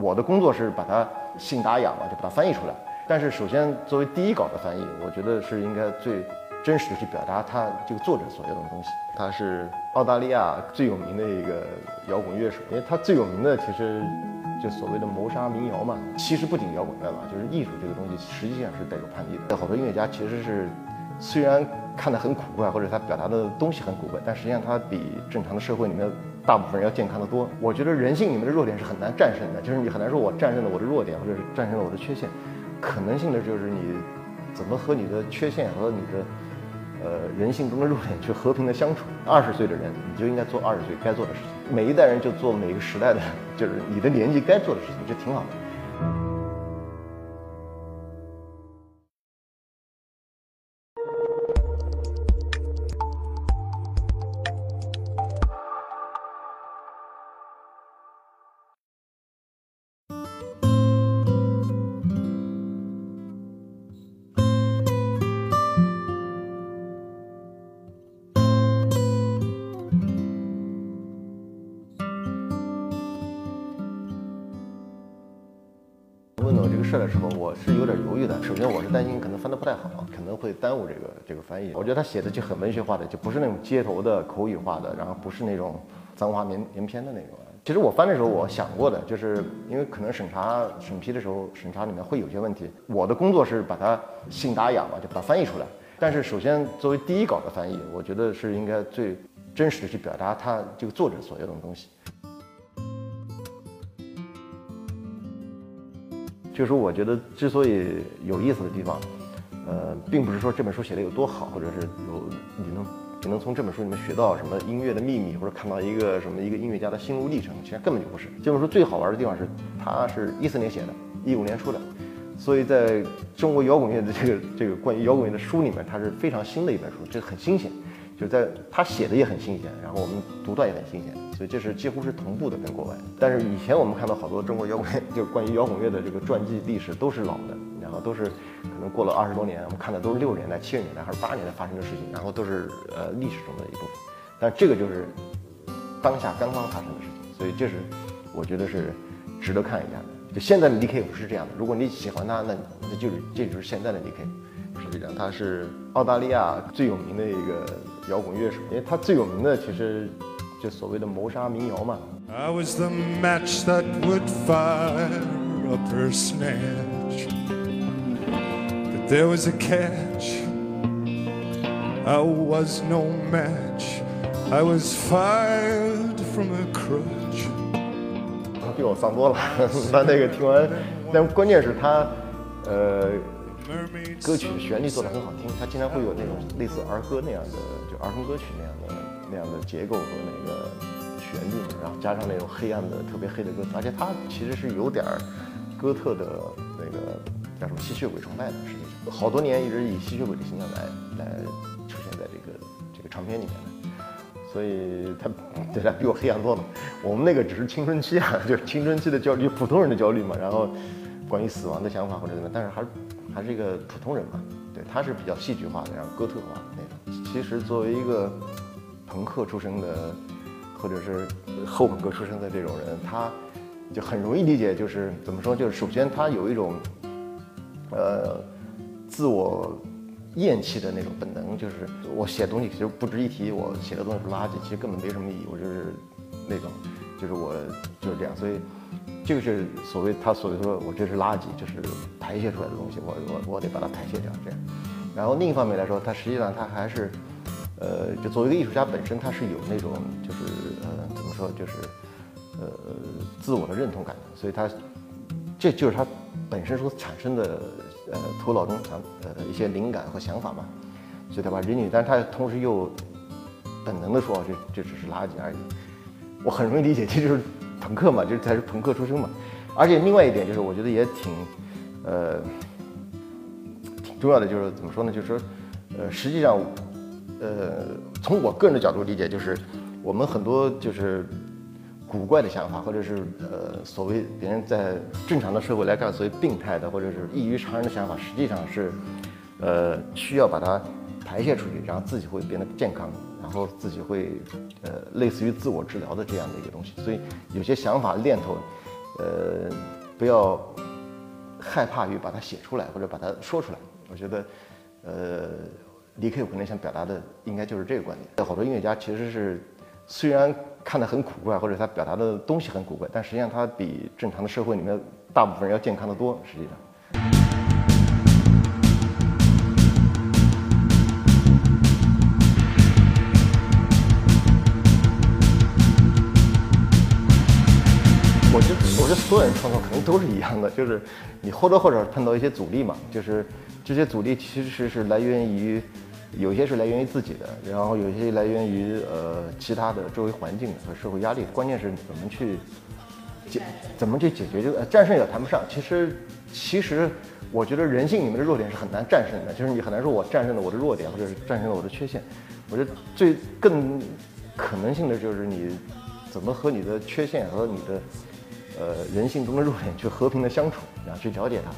我的工作是把它信达雅嘛，就把它翻译出来。但是首先作为第一稿的翻译，我觉得是应该最真实的去表达他这个作者所要的东西。他是澳大利亚最有名的一个摇滚乐手，因为他最有名的其实就所谓的谋杀民谣嘛。其实不仅摇滚乐嘛，就是艺术这个东西实际上是带有叛逆的。好多音乐家其实是虽然看得很古怪，或者他表达的东西很古怪，但实际上他比正常的社会里面大部分人要健康的多。我觉得人性里面的弱点是很难战胜的，就是你很难说我战胜了我的弱点，或者是战胜了我的缺陷。可能性的就是你怎么和你的缺陷和你的呃人性中的弱点去和平的相处。二十岁的人，你就应该做二十岁该做的事情。每一代人就做每个时代的，就是你的年纪该做的事情，这挺好的。事儿的时候，我是有点犹豫的。首先，我是担心可能翻得不太好，可能会耽误这个这个翻译。我觉得他写的就很文学化的，就不是那种街头的口语化的，然后不是那种脏话连连篇的那种。其实我翻的时候，我想过的，就是因为可能审查审批的时候，审查里面会有些问题。我的工作是把它信达雅嘛，就把它翻译出来。但是首先作为第一稿的翻译，我觉得是应该最真实的去表达他这个作者所要的东西。就是说，我觉得之所以有意思的地方，呃，并不是说这本书写的有多好，或者是有你能你能从这本书里面学到什么音乐的秘密，或者看到一个什么一个音乐家的心路历程，其实根本就不是。这本书最好玩的地方是，它是一四年写的，一五年出的，所以在中国摇滚乐的这个这个关于摇滚乐的书里面，它是非常新的一本书，这很新鲜。就在他写的也很新鲜，然后我们读到也很新鲜，所以这是几乎是同步的跟国外。但是以前我们看到好多中国摇滚，就关于摇滚乐的这个传记历史都是老的，然后都是可能过了二十多年，我们看的都是六十年代、七十年代还是八十年代发生的事情，然后都是呃历史中的一部分。但这个就是当下刚刚发生的事情，所以这是我觉得是值得看一下的。就现在的 DK 不是这样的，如果你喜欢他，那那就是这就是现在的 DK。实际上他是澳大利亚最有名的一个摇滚乐手，因为他最有名的其实就所谓的谋杀民谣嘛。I was the match that would fire snatch. But there was a catch. I was no match. I was fired from a crutch. 他比我丧多了，他那个听完，但关键是他，呃歌曲旋律做得很好听，他经常会有那种类似儿歌那样的，就儿童歌曲那样的那样的结构和那个旋律，然后加上那种黑暗的特别黑的歌词，而且他其实是有点儿哥特的那个叫什么吸血鬼崇拜的，实际上好多年一直以吸血鬼的形象来来出现在这个这个唱片里面的。所以他对他比我黑暗多了。我们那个只是青春期啊，就是青春期的焦虑，普通人的焦虑嘛。然后关于死亡的想法或者怎么，但是还是还是一个普通人嘛。对，他是比较戏剧化的，然后哥特化的那种。其实作为一个朋克出生的，或者是后朋克出生的这种人，他就很容易理解，就是怎么说，就是首先他有一种呃自我厌弃的那种本能，就是我写东西其实不值一提，我写的东西是垃圾，其实根本没什么意义，我就是那种，就是我就是这样，所以这个是所谓他所谓说我这是垃圾，就是排泄出来的东西，我我我得把它排泄掉，这样。然后另一方面来说，他实际上他还是，呃，就作为一个艺术家本身，他是有那种就是呃怎么说，就是呃自我的认同感的，所以他这就是他本身所产生的呃头脑中想呃一些灵感和想法嘛，所以他把人女，但是他同时又本能的说这这只是垃圾而已。我很容易理解，这就是朋克嘛，就是才是朋克出身嘛。而且另外一点就是，我觉得也挺呃挺重要的，就是怎么说呢？就是说呃实际上呃从我个人的角度理解，就是我们很多就是。古怪的想法，或者是呃所谓别人在正常的社会来看所谓病态的，或者是异于常人的想法，实际上是呃需要把它排泄出去，然后自己会变得健康，然后自己会呃类似于自我治疗的这样的一个东西。所以有些想法念头，呃，不要害怕于把它写出来或者把它说出来。我觉得，呃，李克有可能想表达的应该就是这个观点。好多音乐家其实是虽然看得很古怪，或者他表达的东西很古怪，但实际上他比正常的社会里面大部分人要健康的多。实际上。所有人创作可能都是一样的，就是你或多或少碰到一些阻力嘛，就是这些阻力其实是来源于，有些是来源于自己的，然后有些来源于呃其他的周围环境和社会压力，关键是怎么去解，怎么去解决这个、呃战胜也谈不上。其实，其实我觉得人性里面的弱点是很难战胜的，就是你很难说我战胜了我的弱点，或者是战胜了我的缺陷。我觉得最更可能性的就是你怎么和你的缺陷和你的呃人性中的弱点去和平的相处，然 后去了解它。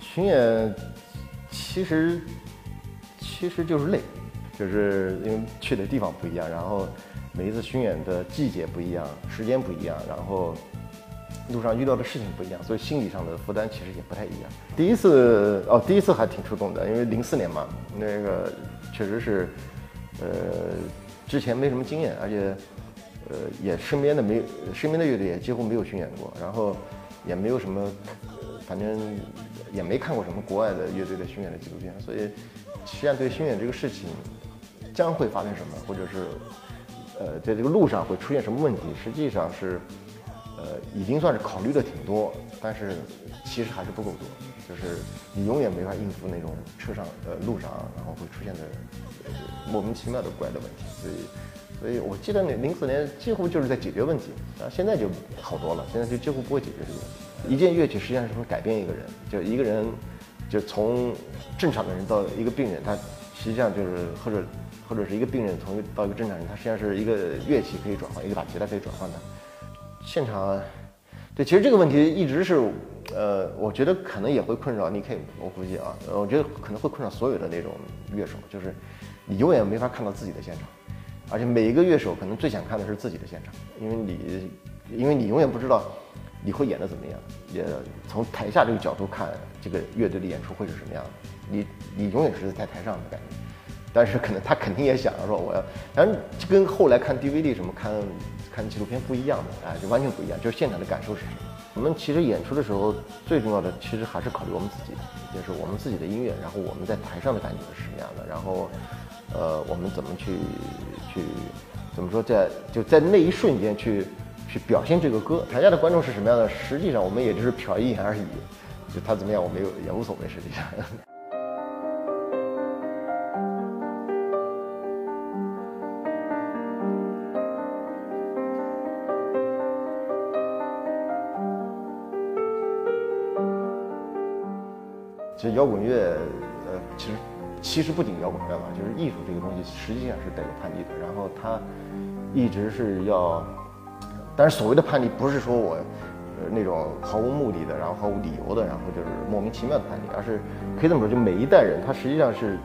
巡演其实其实就是累，就是因为去的地方不一样，然后每一次巡演的季节不一样，时间不一样，然后路上遇到的事情不一样，所以心理上的负担其实也不太一样。第一次哦，第一次还挺触动的，因为零四年嘛，那个确实是，呃，之前没什么经验，而且呃也身边的没身边的乐队也几乎没有巡演过，然后也没有什么，反正也没看过什么国外的乐队的巡演的纪录片，所以实际上对巡演这个事情将会发生什么，或者是呃在这个路上会出现什么问题，实际上是呃已经算是考虑的挺多，但是其实还是不够多，就是你永远没法应付那种车上呃路上然后会出现的、呃、莫名其妙的怪的问题，所以。所以我记得那零四年几乎就是在解决问题，啊，现在就好多了，现在就几乎不会解决这个问题。一件乐器实际上是会改变一个人，就一个人，就从正常的人到一个病人，他实际上就是或者或者是一个病人从一到一个正常人，他实际上是一个乐器可以转换，一个把吉他可以转换的。现场，对，其实这个问题一直是，呃，我觉得可能也会困扰你，可以，我估计啊，我觉得可能会困扰所有的那种乐手，就是你永远没法看到自己的现场。而且每一个乐手可能最想看的是自己的现场，因为你，因为你永远不知道你会演的怎么样，也从台下这个角度看这个乐队的演出会是什么样的，你你永远是在台上的感觉，但是可能他肯定也想说我要，然跟后来看 DVD 什么看看纪录片不一样的，哎，就完全不一样，就是现场的感受是什么。我们其实演出的时候最重要的其实还是考虑我们自己，就是我们自己的音乐，然后我们在台上的感觉是什么样的，然后。呃，我们怎么去去怎么说，在就在那一瞬间去去表现这个歌，台下的观众是什么样的？实际上我们也就是瞟一眼而已，就他怎么样，我们也也无所谓。实际上，其实摇滚乐，呃，其实。其实不仅摇滚乐吧，就是艺术这个东西，实际上是带有叛逆的。然后它一直是要，但是所谓的叛逆，不是说我呃那种毫无目的的，然后毫无理由的，然后就是莫名其妙的叛逆，而是可以这么说，就每一代人他实际上是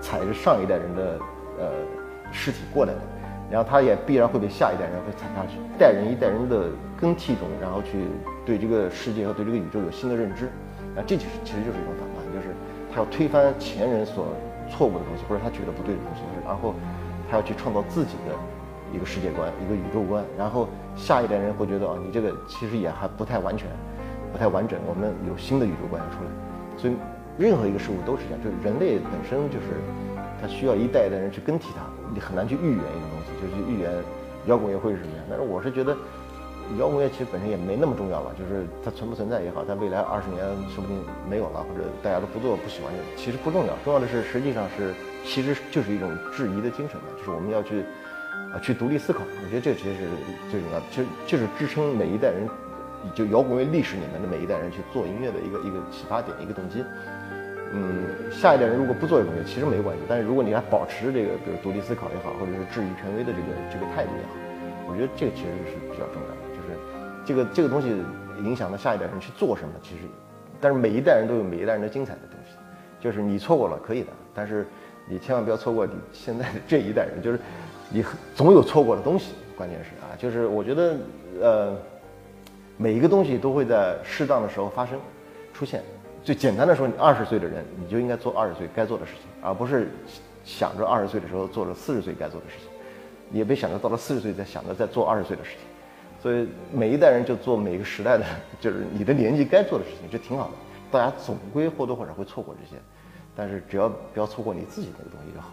踩着上一代人的呃尸体过来的，然后他也必然会被下一代人会踩下去，一代人一代人的更替中，然后去对这个世界和对这个宇宙有新的认知，啊，这其实其实就是一种反叛，就是。他要推翻前人所错误的东西，或者他觉得不对的东西，然后他要去创造自己的一个世界观、一个宇宙观，然后下一代人会觉得啊，你这个其实也还不太完全、不太完整，我们有新的宇宙观要出来。所以任何一个事物都是这样，就是人类本身就是他需要一代一代人去更替它，你很难去预言一个东西，就是预言摇滚乐会是什么样。但是我是觉得。摇滚乐其实本身也没那么重要了，就是它存不存在也好，它未来二十年说不定没有了，或者大家都不做不喜欢，其实不重要。重要的是，实际上是其实就是一种质疑的精神嘛，就是我们要去啊去独立思考。我觉得这其实是最重要的，就就是支撑每一代人，就摇滚乐历史里面的每一代人去做音乐的一个一个启发点，一个动机。嗯，下一代人如果不做摇滚乐，其实没关系。但是如果你还保持这个，比如独立思考也好，或者是质疑权威的这个这个态度也好，我觉得这个其实是比较重要的。就是这个这个东西影响到下一代人去做什么，其实，但是每一代人都有每一代人的精彩的东西，就是你错过了可以的，但是你千万不要错过你现在的这一代人，就是你总有错过的东西，关键是啊，就是我觉得呃，每一个东西都会在适当的时候发生、出现。最简单的说，你二十岁的人，你就应该做二十岁该做的事情，而不是想着二十岁的时候做了四十岁该做的事情，也别想着到了四十岁再想着再做二十岁的事情。所以每一代人就做每个时代的，就是你的年纪该做的事情，这挺好的。大家总归或多或少会错过这些，但是只要不要错过你自己那个东西就好。